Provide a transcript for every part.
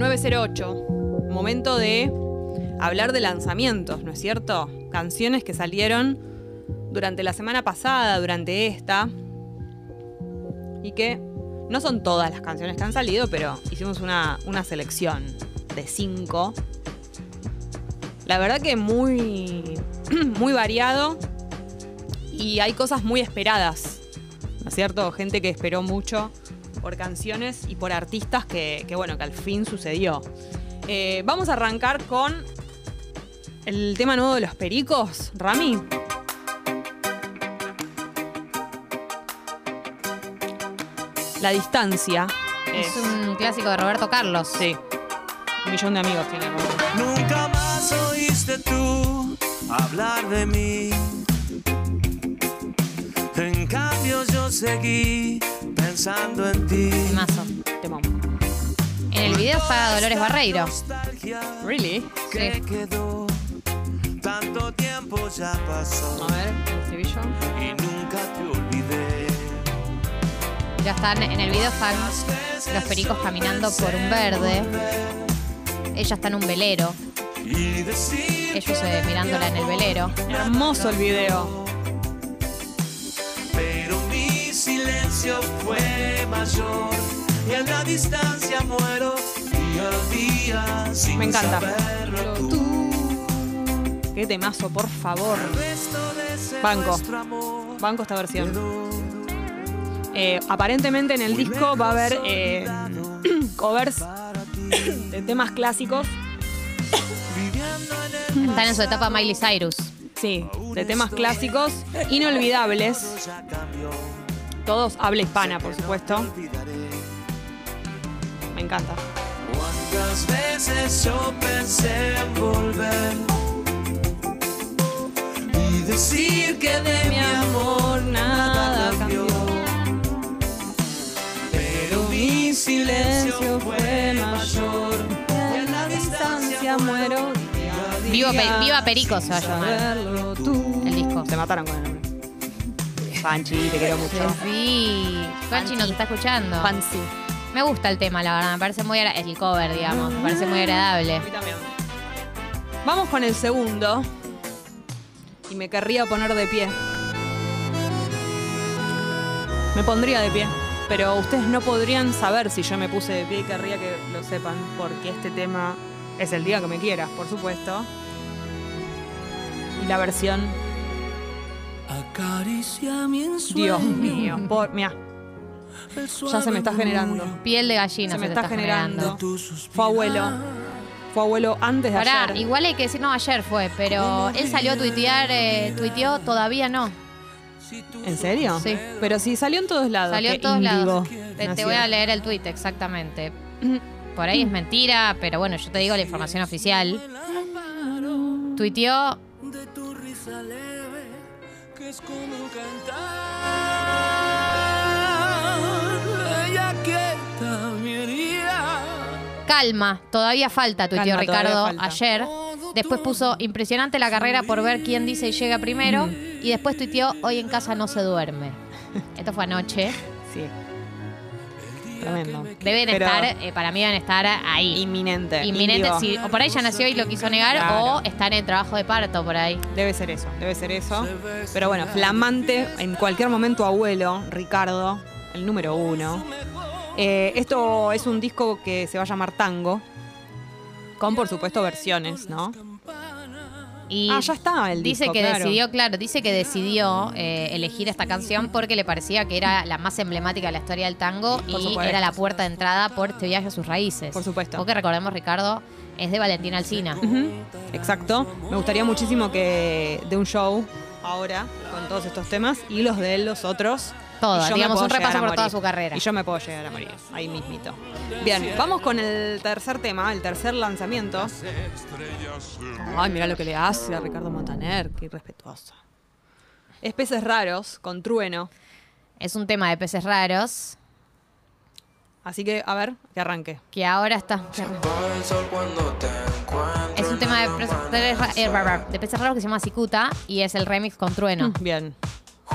908. Momento de hablar de lanzamientos, ¿no es cierto? Canciones que salieron durante la semana pasada, durante esta. Y que no son todas las canciones que han salido, pero hicimos una, una selección de cinco. La verdad que muy, muy variado. Y hay cosas muy esperadas. ¿No es cierto? Gente que esperó mucho por canciones y por artistas que, que bueno, que al fin sucedió. Eh, vamos a arrancar con el tema nuevo de los pericos, Rami. La distancia. Es un clásico de Roberto Carlos. Sí. Un millón de amigos tiene. Nunca más oíste tú hablar de mí. En cambio yo seguí pensando en ti. Mazo. Temón. En el video está Dolores Barreiro. Really? que Sí. quedó. Tanto tiempo ya pasó A ver, el estribillo. y nunca te olvidé. Ya están, en el video están los pericos caminando por un verde. Ella está en un velero. Ellos eh, mirándola en el velero. Hermoso el video. Silencio fue mayor y en la distancia muero día a día sin Me encanta. saberlo tú. Qué temazo, por favor. Banco. Banco esta versión. Eh, aparentemente en el disco va a haber eh, covers de temas clásicos. Están en su etapa Miley Cyrus. Sí, de temas clásicos inolvidables. Todos habla hispana, por supuesto. Me encanta. Cuántas veces yo pensé en volver y decir que de mi amor nada cambió. Pero mi silencio fue mayor y en la distancia muero. Viva, Pe- Viva Perico se va a llamar. Tú. El disco. Se mataron con el nombre. Panchi, te quiero mucho. Sí. Panchi nos está escuchando. Fancy. Me gusta el tema, la verdad. Me parece muy agra- el cover, digamos. Me parece muy agradable. A mí también. Vamos con el segundo. Y me querría poner de pie. Me pondría de pie. Pero ustedes no podrían saber si yo me puse de pie y querría que lo sepan. Porque este tema es el día que me quieras, por supuesto. Y la versión. Dios mío. Por, mira, ya se me está generando. Piel de gallina Se me está generando. Fue abuelo. Fue abuelo antes de Pará, ayer. igual hay que decir, no, ayer fue, pero él salió a tuitear, eh, tuiteó, todavía no. ¿En serio? Sí. Pero sí, salió en todos lados. Salió en todos lados. Te, te voy a leer el tuit exactamente. Por ahí es mentira, pero bueno, yo te digo la información oficial. Tuiteó, es como cantar. Ella quieta mi herida. calma, todavía falta, Calma, todavía Ricardo falta. ayer. Después puso impresionante la carrera por ver quién dice y llega primero. Mm. Y después tuiteó, hoy en casa no se duerme. Esto fue anoche. Sí. Tremendo. Deben Pero estar, eh, para mí deben estar ahí. Inminente. Inminente, Índigo. sí. O por ahí ya nació y lo quiso negar, Claro. o está en el trabajo de parto por ahí. Debe ser eso, debe ser eso. Pero bueno, flamante, en cualquier momento abuelo, Ricardo, el número uno. Eh, esto es un disco que se va a llamar Tango, con por supuesto versiones, ¿no? Y ah, ya está el dice disco, que claro. decidió, claro, dice que decidió eh, elegir esta canción porque le parecía que era la más emblemática de la historia del tango Por y supuesto. era la puerta de entrada por este viaje a sus raíces. Por supuesto. Porque recordemos, Ricardo, es de Valentina Alsina. Ujú, Exacto. Me gustaría muchísimo que de un show ahora con todos estos temas y los de él, los otros. Todo, Y yo digamos, un repaso por toda su carrera. Y yo me puedo llegar a morir, ahí mismito. Bien, vamos con el tercer tema, el tercer lanzamiento. Ay, mira lo que le hace a Ricardo Montaner, qué irrespetuoso. Es Peces Raros, con Trueno. Es un tema de peces raros Así que, a ver, que arranque. que ahora está. Es un tema de, de ra- de peces raros que se llama Cicuta y es el remix con Trueno. Bien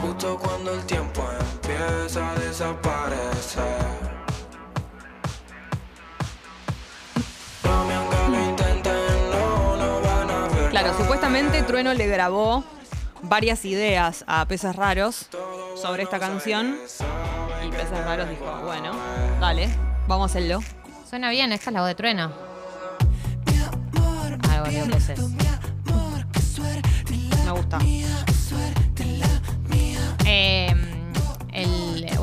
justo cuando el tiempo empieza a desaparecer. Claro, supuestamente Trueno le grabó varias ideas a Peces Raros sobre esta canción. Y Peces Raros dijo, bueno, dale, vamos a hacerlo. Suena bien, esta es la voz de Trueno. Ah, me gusta.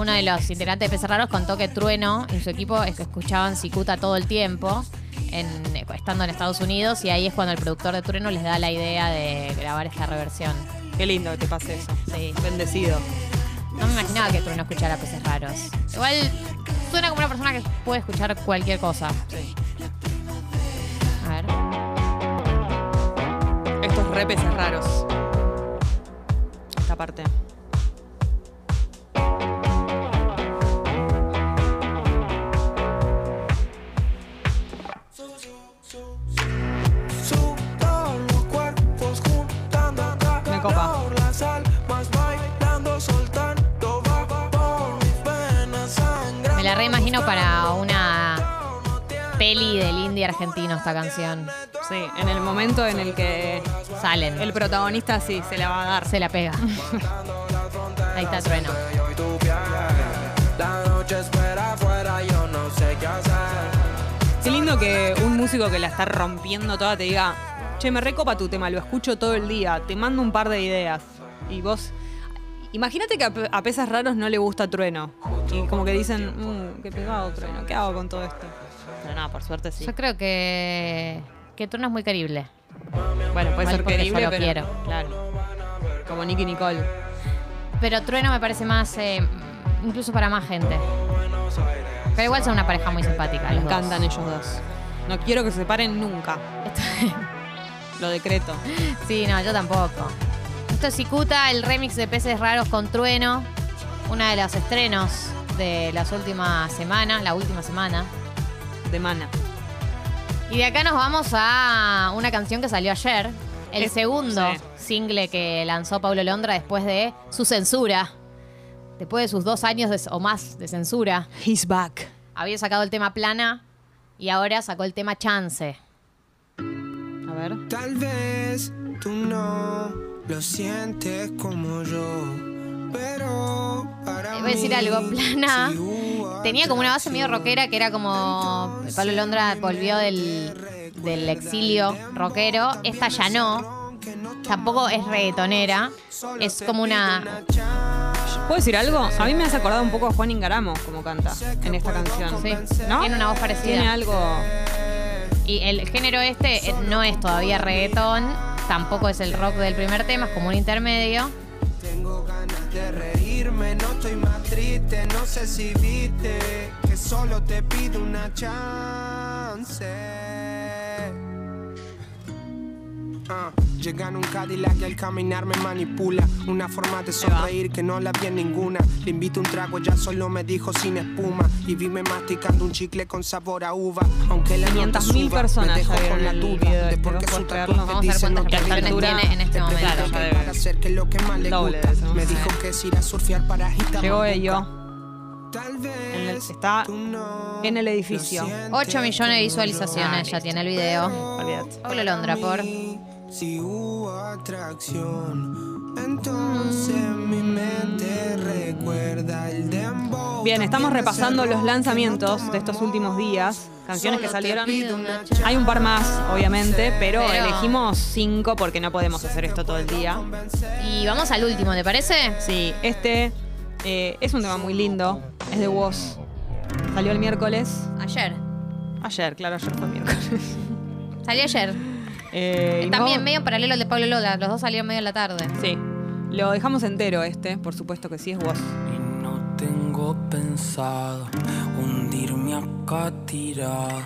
Uno de los integrantes de Peces Raros contó que Trueno y su equipo escuchaban Cicuta todo el tiempo, en- estando en Estados Unidos, y ahí es cuando el productor de Trueno les da la idea de grabar esta reversión. Qué lindo que te pase eso. Sí. Bendecido. No me imaginaba que Trueno escuchara Peces Raros. Igual suena como una persona que puede escuchar cualquier cosa. Sí. A ver. Estos re Peces Raros. Esta parte. Para una peli del indie argentino esta canción. Sí, en el momento en el que Salen. el protagonista sí se la va a dar. Se la pega. Ahí está Trueno. Qué lindo que un músico que la está rompiendo toda te diga, che, me recopa tu tema, lo escucho todo el día, te mando un par de ideas. Y vos, imagínate que a, Pe- a Pesas Raros no le gusta Trueno. Y como que dicen, "Mm, qué pegado Trueno, ¿qué hago con todo esto? Pero nada, por suerte sí. Yo creo que, que Trueno es muy querible. Bueno, puede ser porque querible, yo lo pero quiero. claro. Como Nicky Nicole. Pero Trueno me parece más, eh, incluso para más gente. Pero igual son una pareja muy simpática. Me dos. encantan ellos dos. No quiero que se separen nunca. Lo decreto. Sí, no, yo tampoco. Esto es Cicuta, el remix de Peces Raros con Trueno. Uno de los estrenos de las últimas semanas, la última semana. De mana. Y de acá nos vamos a una canción que salió ayer. El Es- segundo sí. single que lanzó Pablo Londra después de su censura. Después de sus dos años de- o más de censura. He's back. Había sacado el tema Plana y ahora sacó el tema Chance. A ver. Tal vez tú no lo sientes como yo, pero para voy a decir algo, Plana tenía como una base medio rockera que era como Pablo Londra volvió del, del exilio rockero. Esta ya no. Tampoco es reggaetonera. Es como una. ¿Puedo decir algo? A mí me has acordado un poco a Juan Ingaramo como canta en esta canción. Sí, ¿No? tiene una voz parecida. Tiene algo. Y el género este no es todavía reggaetón. Tampoco es el rock del primer tema, es como un intermedio. Tengo ganas de reírme, no estoy más triste, no sé si viste que solo te pido una chance. Ah, llega en un Cadillac y al caminar me manipula. Una forma de sonreír que no la vi en ninguna. Le invito un trago, ya solo me dijo sin espuma. Y vime masticando un chicle con sabor a uva. Aunque la nota 500.000 suba, personas me dejo con la duda de por ¿no qué su tatuaje Vamos a ver dice cuántas no te tiene en este Te momento. Claro, para hacer que lo que más le Doble gusta. Me dijo que es ir a surfear para agitar Llegó ello. boca. Tal vez En el- está tú no en el edificio. lo sientes 8 millones de visualizaciones ya tiene el video. Olvídate. Londra por. Si hubo atracción, entonces mi mente recuerda el dembow. Bien, estamos repasando los lanzamientos de estos últimos días. Canciones que salieron. Hay un par más, obviamente, pero, Pero- elegimos cinco porque no podemos hacer esto todo el día. Y vamos al último, ¿te parece? Sí, este eh, es un tema muy lindo. Es de Woz. Salió el miércoles. Ayer. Ayer, claro, ayer fue miércoles. Salió ayer. Eh, También no- medio paralelo al de Pablo Londra. Los dos salieron medio en la tarde. Sí. Lo dejamos entero este, por supuesto que sí, es Woz. Y no tengo pensado hundirme acá tirado.